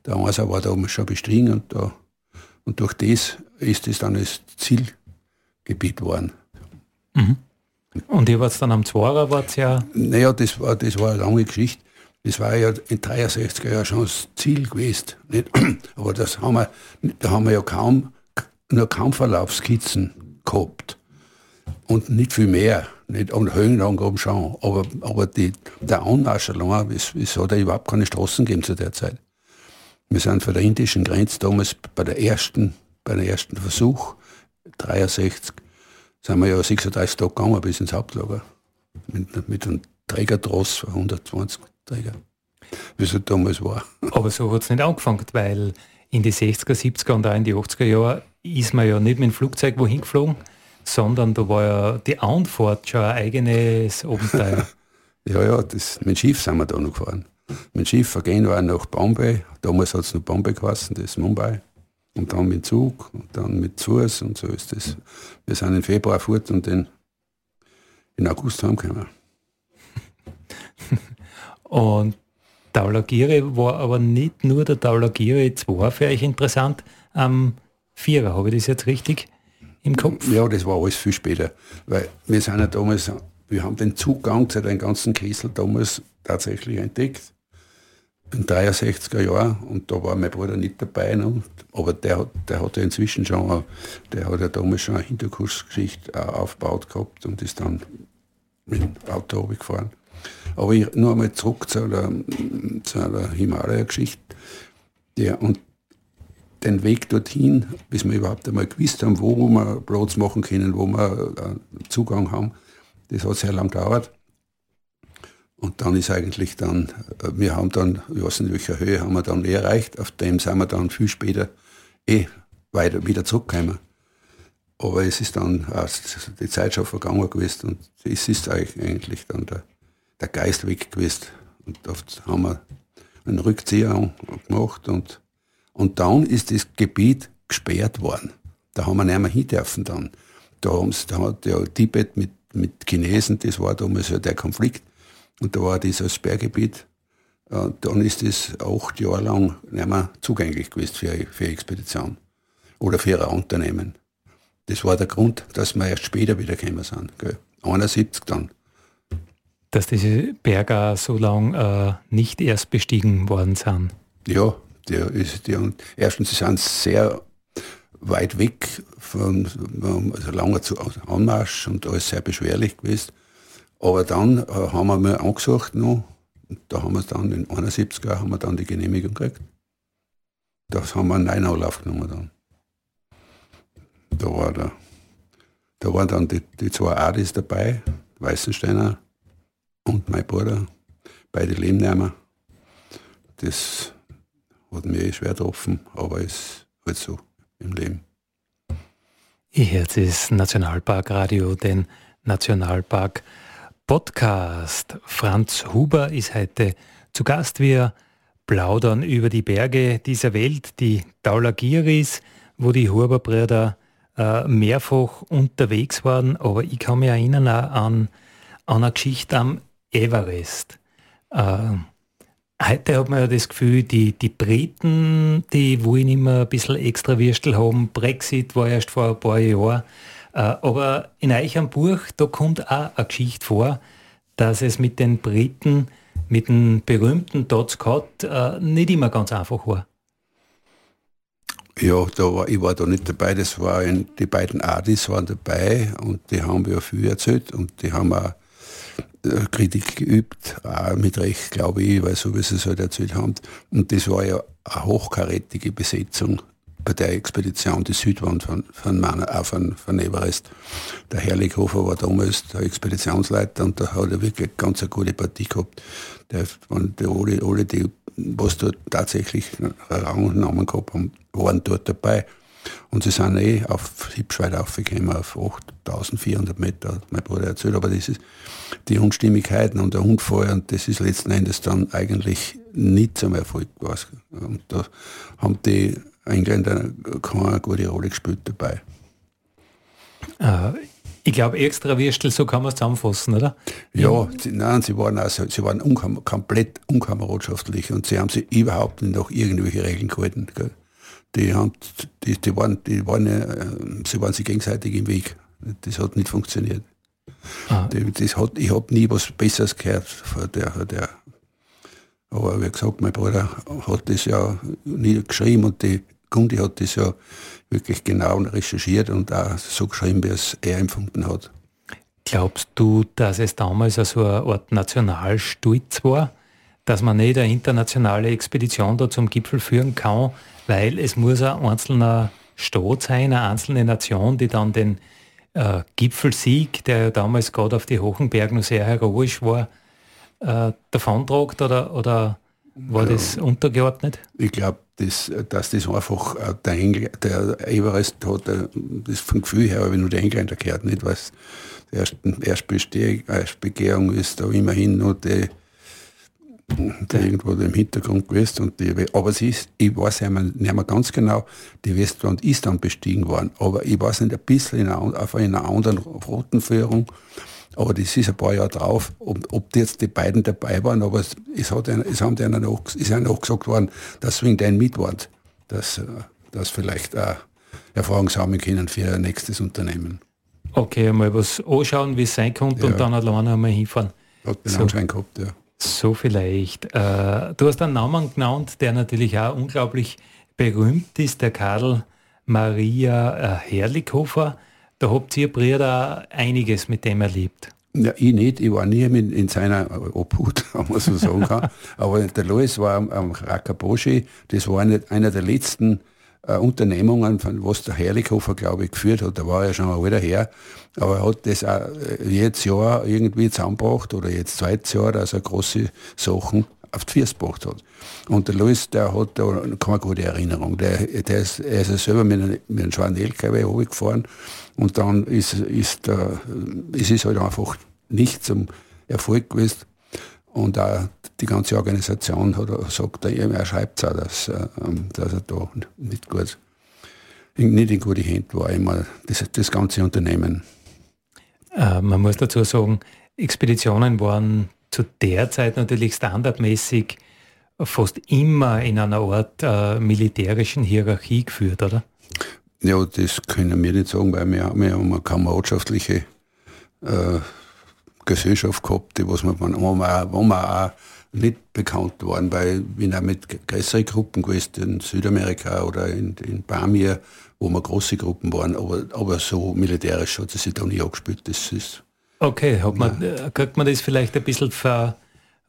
der Ansa war damals schon bestiegen und da und durch das ist es dann das Zielgebiet geworden. Mhm. Und ihr wart dann am Zwarer, wart ja... Naja, das war, das war eine lange Geschichte. Das war ja in 63er Jahren schon das Ziel gewesen. Nicht? [clears throat] Aber das haben wir, da haben wir ja kaum, nur kaum Verlaufskizzen gehabt. Und nicht viel mehr. Nicht? Und Höhenangaben schon. Aber, aber die, der Anmarsch allein, es, es hat ja überhaupt keine Straßen gegeben zu der Zeit. Wir sind von der indischen Grenze damals bei der ersten, bei der ersten Versuch, 63, sind wir ja 36 Tage gegangen bis ins Hauptlager. Mit, mit einem Trägertross von 120 Träger. Wie es halt damals war. [laughs] Aber so hat es nicht angefangen, weil in die 60er, 70er und auch in die 80er Jahre ist man ja nicht mit dem Flugzeug wohin geflogen, sondern da war ja die Anfahrt schon ein eigenes Abenteuer. [laughs] ja, ja, das, mit dem Schiff sind wir da noch gefahren. Mit Schiff vergehen wir nach Bombay. Damals hat es noch Bombay geheißen, das ist Mumbai. Und dann mit Zug und dann mit Fuß und so ist das. Wir sind im Februar fort und in, in August heimgekommen. [laughs] und Taulagire war aber nicht nur der Taulagire 2 für euch interessant am Vierer, habe ich das jetzt richtig im Kopf? Ja, das war alles viel später, weil wir sind ja damals, wir haben den Zugang zu den ganzen Kessel damals tatsächlich entdeckt in 63er Jahren und da war mein Bruder nicht dabei, ne? aber der hat, der hat ja inzwischen schon, der hat ja damals schon eine Hinterkursgeschichte aufgebaut gehabt und ist dann mit dem Auto gefahren. Aber ich, nur einmal zurück zu einer, einer Himalaya-Geschichte. und den Weg dorthin, bis wir überhaupt einmal gewusst haben, wo wir Platz machen können, wo wir äh, Zugang haben, das hat sehr lang gedauert. Und dann ist eigentlich dann, äh, wir haben dann, ich weiß nicht, welcher Höhe haben wir dann eh erreicht, auf dem sind wir dann viel später eh weiter wieder zurückgekommen. Aber es ist dann die Zeit schon vergangen gewesen und es ist eigentlich dann der, der Geist weg gewesen. Und oft haben wir einen Rückzieher gemacht und, und dann ist das Gebiet gesperrt worden. Da haben wir nicht mehr hin dürfen dann. Da, da hat ja Tibet mit, mit Chinesen, das war damals ja der Konflikt, und da war dieses Berggebiet. Und dann ist es acht Jahre lang nicht mehr zugänglich gewesen für, für Expedition oder für ihre Unternehmen. Das war der Grund, dass wir erst später wieder gekommen sind. Gell. 71 dann. Dass diese Berge so lang äh, nicht erst bestiegen worden sind. Ja, Der ist, die, erstens, sie sind sehr weit weg von, also langer Anmarsch und alles sehr beschwerlich gewesen. Aber dann äh, haben wir mal angesucht noch, da haben wir dann in 71er haben wir dann die Genehmigung gekriegt. Das haben wir einen neuen Anlauf genommen dann. Da war der, da waren dann die, die zwei Adis dabei, Weißensteiner und mein Bruder, beide Lehmnehmer. Das hat mir eh schwer getroffen, aber es ist halt so im Leben. Ihr hört das Nationalparkradio, den Nationalpark Podcast. Franz Huber ist heute zu Gast. Wir plaudern über die Berge dieser Welt, die Daulagiris, wo die Huber-Brüder äh, mehrfach unterwegs waren. Aber ich kann mich erinnern an, an eine Geschichte am Everest. Äh, Heute hat man ja das Gefühl, die, die Briten, die wollen immer ein bisschen extra Würstel haben. Brexit war erst vor ein paar Jahren. Äh, aber in euch am Buch, da kommt auch eine Geschichte vor, dass es mit den Briten, mit dem berühmten Todd Scott, äh, nicht immer ganz einfach war. Ja, da war, ich war da nicht dabei, das waren die beiden Adis waren dabei und die haben mir viel erzählt und die haben auch Kritik geübt, auch mit Recht, glaube ich, weil so wie sie es halt erzählt haben. Und das war ja eine hochkarätige Besetzung bei der Expedition, die Südwand von, von, Mana, auch von, von Everest. Der Herrlichhofer war damals der Expeditionsleiter und da hat er wirklich ganz eine gute Partie gehabt. Der, die, alle, alle, die was dort tatsächlich Rang und Namen gehabt haben, waren dort dabei. Und sie sind eh auf Hipschweit aufgekommen, auf 8400 Meter, hat mein Bruder erzählt. Aber das ist die Unstimmigkeiten und der Unfall und das ist letzten Endes dann eigentlich nicht zum Erfolg gewesen. Und da haben die Engländer keine gute Rolle gespielt dabei. Äh, ich glaube, extra Würstel, so kann man es zusammenfassen, oder? Ja, sie, nein, sie waren, also, sie waren unkam komplett unkameradschaftlich und sie haben sich überhaupt nicht nach irgendwelche Regeln gehalten. Gell? Die, haben, die, die, waren, die waren, äh, sie waren sich gegenseitig im Weg. Das hat nicht funktioniert. Ah. Das hat, ich habe nie was Besseres gehört von der, von der. Aber wie gesagt, mein Bruder hat das ja nie geschrieben und die Gundi hat das ja wirklich genau recherchiert und auch so geschrieben, wie es er empfunden hat. Glaubst du, dass es damals so eine Art Nationalstolz war, dass man nicht eine internationale Expedition da zum Gipfel führen kann, weil es muss ein einzelner Staat sein, eine einzelne Nation, die dann den äh, Gipfelsieg, der ja damals gerade auf die Hochenbergen noch sehr heroisch war, äh, davontragt oder, oder war ja, das untergeordnet? Ich glaube, das, dass das einfach äh, der, Engl der Everest hat, äh, das vom Gefühl her, wenn nur der Engländer gehört, nicht, was die Erstbegehung ist da immerhin noch die der irgendwo im Hintergrund gewesen. Und die, aber sie ist, ich weiß nicht mehr ganz genau, die Westwand ist dann bestiegen worden. Aber ich weiß nicht, ein bisschen in einer, auf einer anderen Routenführung. Aber das ist ein paar Jahre drauf, ob, ob jetzt die beiden dabei waren, aber es, es, hat einen, es haben denen auch, ist ihnen auch gesagt worden, dass wegen dein Mitwort, dass das vielleicht auch Erfahrung sammeln können für ihr nächstes Unternehmen. Okay, mal was anschauen, wie es sein könnte ja. und dann alleine einmal hinfahren. Hat den so. Anschein gehabt, ja. So vielleicht. Äh, du hast einen Namen genannt, der natürlich auch unglaublich berühmt ist, der Karl Maria äh, Herrlichhofer. Da habt ihr Brüder einiges mit dem erlebt. Ja, ich nicht, ich war nie in, in seiner Obhut, [laughs] wenn man so sagen kann. [laughs] Aber der Lois war am, am Rakaboshi, das war nicht einer der letzten äh, Unternehmungen, von was der Herrlichhofer, glaube ich, geführt hat. Da war er schon mal wieder her. Aber er hat das auch äh, jedes Jahr irgendwie zusammengebracht oder jetzt zweites Jahr, dass er große Sachen auf die Füße gebracht hat. Und der Louis, der hat da keine gute Erinnerung. Der, der ist, er ist ja selber mit einem, mit einem schweren LKW hochgefahren und dann ist, ist, der, ist es halt einfach nicht zum Erfolg gewesen. Und auch die ganze Organisation hat sagt er, er schreibt es auch, dass, ähm, dass er da nicht gut, nicht in gute Hände war, immer das, das ganze Unternehmen. Äh, man muss dazu sagen, Expeditionen waren zu der Zeit natürlich standardmäßig fast immer in einer Art äh, militärischen Hierarchie geführt, oder? Ja, das können wir nicht sagen, weil wir, wir haben eine kameradschaftliche äh, Gesellschaft gehabt, die was man, wo man, auch, wo man auch nicht bekannt waren, weil ich bin auch mit größeren Gruppen gewesen, in Südamerika oder in, in Pamir, wo wir große Gruppen waren, aber, aber so militärisch hat es sich da nie angespielt. Das ist, okay, hat man, äh, kriegt man das vielleicht ein bisschen ver,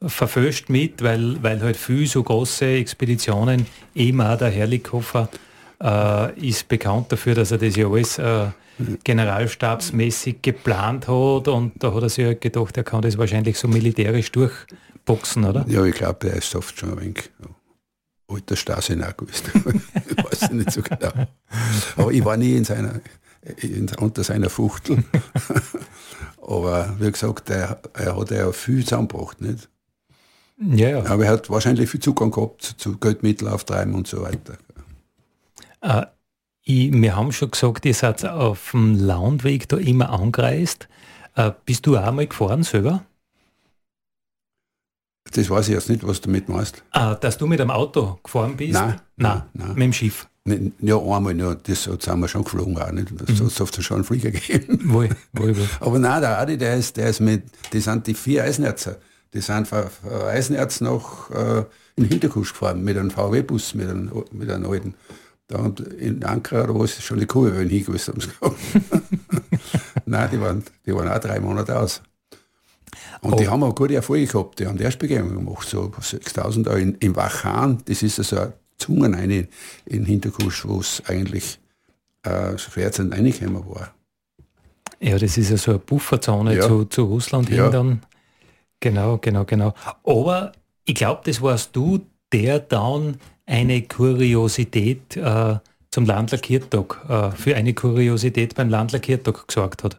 verfälscht mit, weil, weil halt viel so große Expeditionen, eben auch der Herrlichhofer, äh, ist bekannt dafür, dass er das ja alles äh, generalstabsmäßig geplant hat und da hat er sich halt gedacht, er kann das wahrscheinlich so militärisch durchboxen, oder? Ja, ich glaube, der ist oft schon ein wenig alter Stasi gewesen. [laughs] ich weiß nicht so genau. Aber ich war nie in seiner, in, unter seiner Fuchtel. [laughs] Aber wie gesagt, er, er hat ja viel zusammengebracht, nicht? Ja, ja. Aber er hat wahrscheinlich viel Zugang gehabt zu Geldmittel auftreiben und so weiter. Äh, ich, wir haben schon gesagt, ihr seid auf dem Landweg da immer angereist. Äh, bist du auch mal gefahren selber? Das weiß ich jetzt nicht, was du damit meinst. Ah, dass du mit einem Auto gefahren bist? Nein. Nein, nein. mit dem Schiff. Ja, einmal nur, das sind wir schon geflogen auch nicht. Das mhm. hat es schon einen Flieger gegeben. [laughs] Wohl, wohl, wohl. Aber nein, der Adi, der ist, der ist mit, die sind die vier Eisenerzer. Die sind von Eisenerz nach äh, in Hinterkusch gefahren mit einem VW-Bus, mit einem, mit einem alten. Da in Ankara oder was schon die Kurve hingewusst haben. nein, die waren, die waren auch drei Monate aus. Und oh. die haben auch gute Erfolge gehabt. Die haben die Erstbegehung gemacht, so 6000 Euro in, in Wachan. Das ist also eine Zungen in Hinterkusch, wo es eigentlich äh, schwer zu reinkommen war. Ja, das ist ja so eine Bufferzone ja. zu, zu Russland ja. hin dann. Genau, genau, genau. Aber ich glaube, das warst du, der dann eine Kuriosität äh, zum Landlerkirchtag, äh, für eine Kuriosität beim Landlerkirchtag gesorgt hat.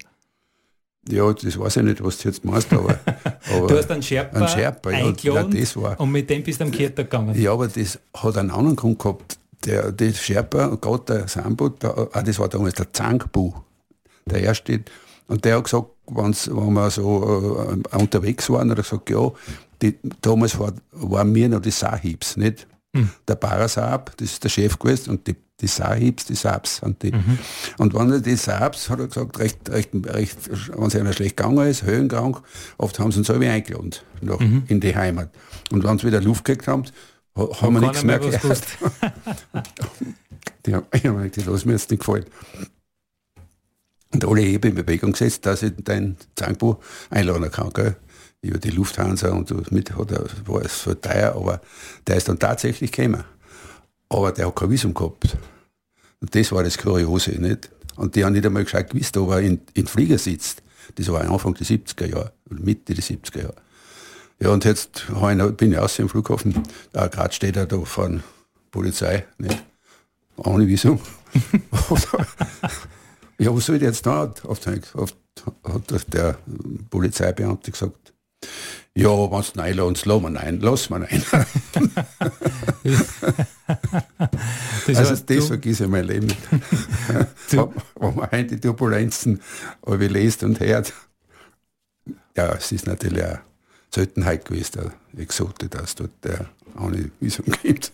Ja, das weiß ich nicht, was du jetzt meinst, aber, [laughs] aber du hast einen Sherpa, einen Sherpa ja, ja, das war. und mit dem bist du am Kirchtag gegangen. Ja, aber das hat einen anderen Grund gehabt. Der, der Sherpa, gerade der Sambo, der, ah, das war damals der Zangbu, der erste, und der hat gesagt, wenn wir so äh, unterwegs waren, hat er gesagt, ja, die, damals war, waren wir noch die Sahibs, nicht? Der Parasab, das ist der Chef gewesen, und die, die Sahibs, die Saabs sind die. Mhm. Und wenn die Saabs, hat er gesagt, recht, recht, recht, wenn es einer schlecht gegangen ist, höhenkrank, oft haben sie uns selber eingeladen noch mhm. in die Heimat. Und wenn sie wieder Luft gekriegt haben, haben wir nichts mehr gehört. [laughs] die haben, ich habe gesagt, das mir jetzt nicht gefallen. Und alle Hebe in Bewegung gesetzt, dass ich dein Zankbuch einladen kann. Gell? Über die Lufthansa und mit hat er, war es so teuer, aber der ist dann tatsächlich gekommen. Aber der hat kein Visum gehabt. Und das war das Kuriose, nicht? Und die haben nicht einmal gescheit gewusst, ob er in, in Flieger sitzt. Das war Anfang der 70er Jahre, Mitte der 70er Jahre. Ja, und jetzt bin ich aus dem Flughafen, da gerade steht er da von Polizei, nicht? Ohne Visum. [laughs] ja, was soll ich jetzt da? Oft hat der Polizeibeamte gesagt, ja, wenn es nein lässt, lass mal nein, lass [laughs] mal nein. das also das vergesse ich mein Leben nicht. [laughs] wenn man heute die Turbulenzen wie liest und hört, ja, es ist natürlich eine Seltenheit gewesen, der Exote, dass dort der ohne Visum gibt.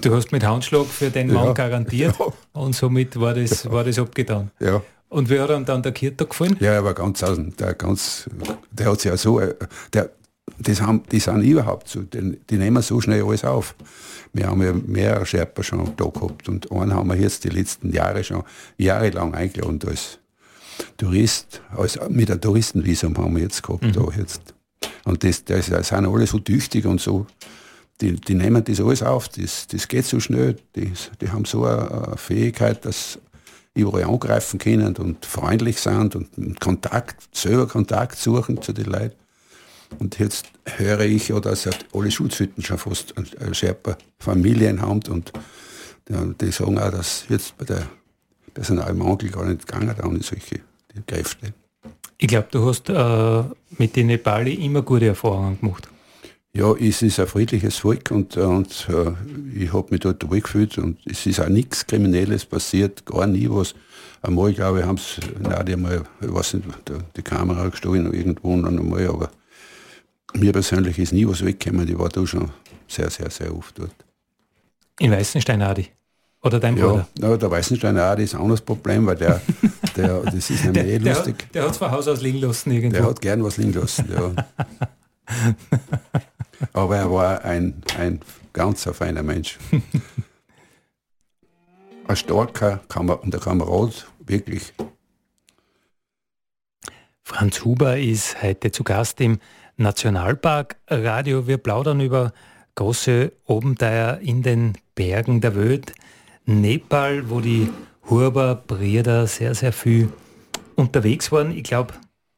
Du hast mit Handschlag für den Mann ja, garantiert ja. und somit war das, war das abgetan. Ja. Und wie hat ihm dann der Kirtag gefallen? Ja, er war ganz außen. Der, ganz, der hat sich ja so, äh, der, das haben, die sind überhaupt so, die, die nehmen so schnell alles auf. Wir haben ja mehrere Sherpa schon da gehabt und einen haben wir jetzt die letzten Jahre schon jahrelang eingeladen als Tourist, als, mit einem Touristenvisum haben wir jetzt gehabt. Mhm. Da jetzt. Und das, das, das sind alle so tüchtig und so, die, die nehmen das alles auf, das, das geht so schnell, die, die haben so eine Fähigkeit, dass überall angreifen können und freundlich sind und Kontakt, selber Kontakt suchen zu den Leuten. Und jetzt höre ich ja, dass alle Schutzhütten schon fast Scherper Familien haben und die sagen auch, dass jetzt bei der Personalmangel gar nicht gegangen da solche Kräfte. Ich glaube, du hast äh, mit den Nepali immer gute Erfahrungen gemacht. Ja, es ist ein friedliches Volk und, und äh, ich habe mich dort wohlgefühlt und es ist auch nichts Kriminelles passiert, gar nie was. Einmal, glaube ich, haben sie, nein, die einmal, ich weiß nicht, die Kamera gestohlen irgendwo und einmal, aber mir persönlich ist nie was weggekommen. Ich war da schon sehr, sehr, sehr oft dort. In Weißenstein, Adi? Oder dein Ja, Bruder? na, der Weißensteiner auch, das ist ein anderes Problem, weil der, [laughs] der das ist nämlich eh Der, lustig. hat- der hat es von Haus aus liegen lassen irgendwo. Der hat gern was liegen lassen, ja. [laughs] Aber er war ein, ein ganz feiner Mensch. [laughs] Ein starker Kamer und der Kamerad, wirklich. Franz Huber ist heute zu Gast im Nationalpark Radio. Wir plaudern über große Abenteuer in den Bergen der Welt. Nepal, wo die Huber Brüder sehr, sehr viel unterwegs waren. Ich glaube,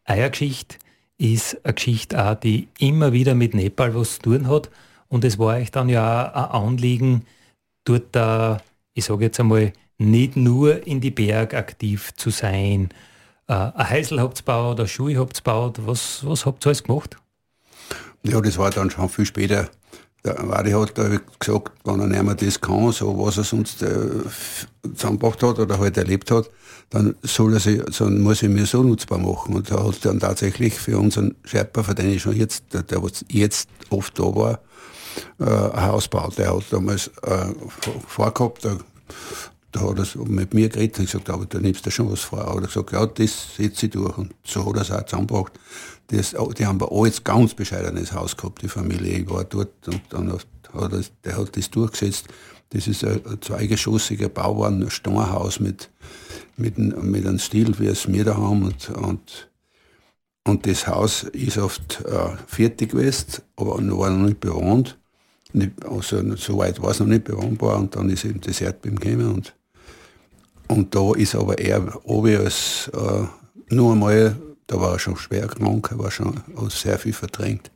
eure Geschichte ist eine Geschichte auch, die immer wieder mit Nepal was zu tun hat. Und es war euch dann ja auch ein Anliegen, dort da, ich sage jetzt einmal, nicht nur in die Berg aktiv zu sein. Äh, ein Häusl habt ihr gebaut, eine Schule habt ihr gebaut. Was, was habt ihr alles gemacht? Ja, das war dann schon viel später. Der Wadi hat da gesagt, wenn er nicht mehr das kann, so was er sonst äh, zusammengebracht hat oder halt erlebt hat, dann soll er sich, dann muss ich mir so nutzbar machen. Und er hat dann tatsächlich für unseren Scherper, für den ich schon jetzt, der, der was jetzt oft da war, äh, ein Haus gebaut. Der hat damals äh, vor- vorgehabt, da, da hat er mit mir geredet und gesagt, aber da nimmst du schon was vor. Aber er gesagt, ja, das setze ich durch. Und so hat er es auch zusammengebracht. Das, die haben bei alles ganz bescheidenes Haus gehabt, die Familie. Ich war dort und dann hat er, der hat das durchgesetzt. Das ist ein, ein zweigeschossiger ein Steinhaus mit, mit, mit einem Stil, wie es wir da haben. Und, und, und das Haus ist oft äh, fertig gewesen, aber war noch nicht bewohnt. Nicht, also so weit war es noch nicht bewohnbar und dann ist eben das Erdbeben gekommen und, und da ist aber er oben als äh, nur einmal, da war er schon schwer krank, er war schon hat sehr viel verdrängt.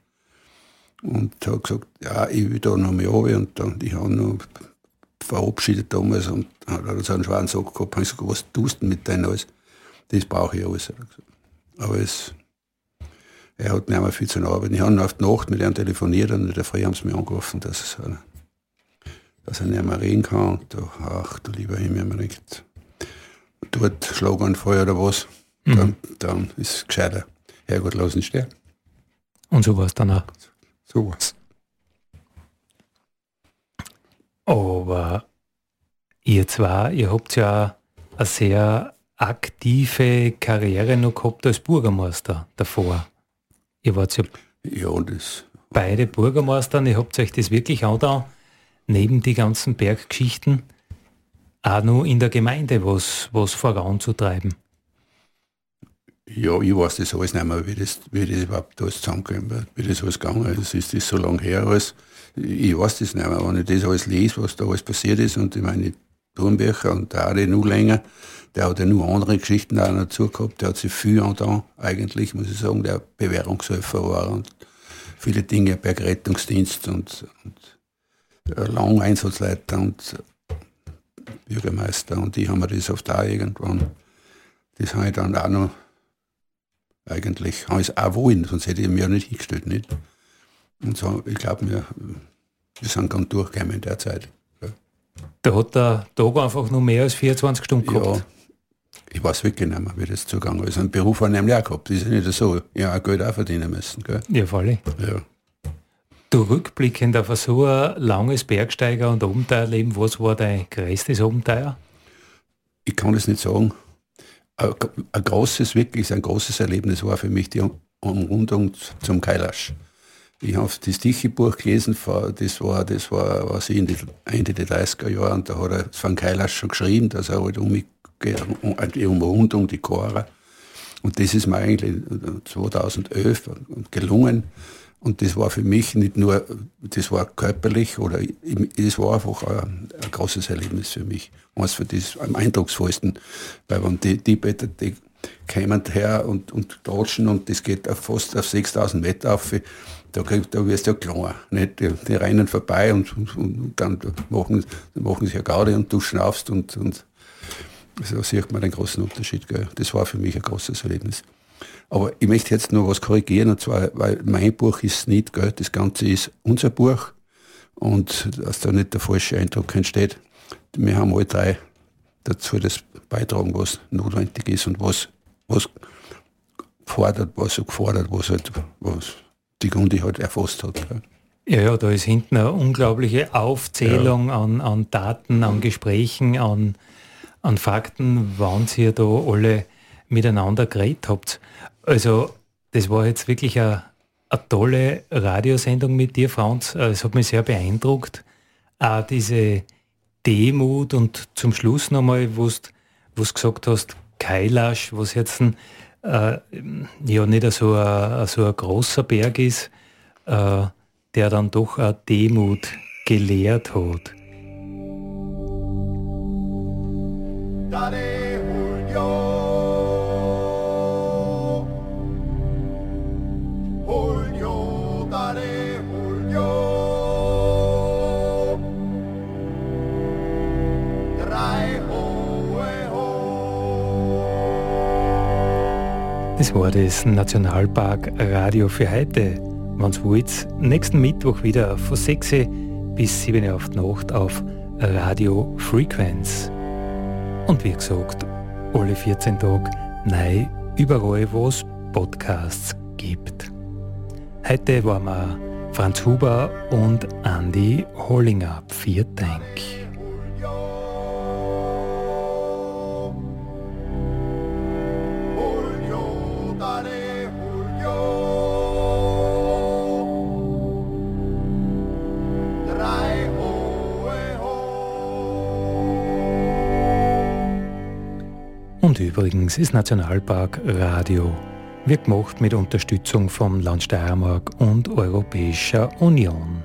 Und hat gesagt, ja, ich will da noch mal runter und dann, ich habe noch verabschiedet damals und hat er so einen schweren Sack gehabt, habe ich gesagt, was tust du mit deinem alles? Das brauche ich alles. er. Aber es, er hat nicht mehr viel zu arbeiten. Ich habe noch auf die Nacht mit ihm telefoniert und in der Früh haben sie mich angerufen, dass, dass er nicht mehr reden kann. Und da, ach du lieber Himmel, man denkt, dort Schlaganfall oder was, dann, dann ist es gescheiter. Herrgott, lass ihn sterben. Und so war es dann auch. So was. Aber ihr zwei, ihr habt ja eine sehr aktive Karriere noch gehabt als Bürgermeister davor. Ihr wart ja Ja, das, beide Bürgermeister und ihr habt euch das wirklich auch da neben die ganzen Berggeschichten auch noch in der Gemeinde was, was voranzutreiben. ja, ich weiß das alles nicht mehr, wie das, wie das überhaupt alles zusammengekommen wie das alles gegangen ist. Es ist das so lange her alles. Ich weiß das nicht mehr, wenn ich das alles lese, was da alles passiert ist und ich meine Turmbücher und der Adi noch länger, der hat ja nur andere Geschichten auch dazu gehabt, der hat sich viel da eigentlich, muss ich sagen, der Bewährungshelfer war und viele Dinge, Bergrettungsdienst und, und äh, Langeinsatzleiter und Bürgermeister und die haben mir das auf da irgendwann, das habe ich dann auch noch eigentlich, habe ich es auch wollen, sonst hätte ich mir ja nicht hingestellt, nicht? Und so, ich glaube, wir, wir sind ganz durchgekommen in der Zeit. Da hat der Tag einfach nur mehr als 24 Stunden Ja, gehabt. ich weiß wirklich nicht mehr, wie das zugegangen ist. Einen Beruf habe ich nämlich auch gehabt, das ist ja nicht so. Auch Geld auch verdienen müssen. Gell? Ja, voll. Ja. Du rückblickend auf so ein langes Bergsteiger- und Abenteuerleben, was war dein größtes Abenteuer? ich kann es nicht sagen. Ein, großes, wirklich ein großes Erlebnis war für mich die Umrundung zum Kailash. Ich habe das Tichi-Buch gelesen, das war, das war was ich, in die, Ende der 30er Jahre, und da hat er von Kailash schon geschrieben, dass er halt um, die Umrundung, die Chora. Und das ist mir eigentlich 2011 gelungen. Und das war für mich nicht nur, das war körperlich oder es war einfach ein, ein großes Erlebnis für mich. Eins für das am eindrucksvollsten, weil wenn die, die Better, die kämen her und, und tratschen und das geht auf fast auf 6000 Meter auf, da, da wirst du ja klar. Nicht? Die, die rennen vorbei und, und, und dann machen, machen sie ja Gaudi und du schnaufst und, und so sieht man den großen Unterschied. Gell? Das war für mich ein großes Erlebnis. Aber ich möchte jetzt noch was korrigieren, und zwar, weil mein Buch ist nicht, gell? das Ganze ist unser Buch und dass da nicht der falsche Eindruck entsteht. Wir haben alle drei dazu das beitragen, was notwendig ist und was, was gefordert, was so gefordert, was halt, was die Grunde halt erfasst hat. Gell? Ja, ja, da ist hinten eine unglaubliche Aufzählung ja. an, an Daten, an Gesprächen, an, an Fakten, wann ihr da alle miteinander geredet habt. Also das war jetzt wirklich eine, eine tolle Radiosendung mit dir, Franz. Es hat mich sehr beeindruckt. Auch diese Demut und zum Schluss nochmal, wo du gesagt hast, Kailash, was jetzt ein, äh, ja nicht so ein, so ein großer Berg ist, äh, der dann doch auch Demut gelehrt hat. Daddy, Das war das Nationalpark Radio für heute. Wenn es wollt, nächsten Mittwoch wieder von 6 bis 7 Uhr auf die Nacht auf Radio Frequenz. Und wie gesagt, alle 14 Tage neu überall, wo es Podcasts gibt. Heute waren wir Franz Huber und Andy Hollinger. Vielen Dank. Übrigens ist Nationalpark Radio wird gemacht mit Unterstützung vom Land Steiermark und Europäischer Union.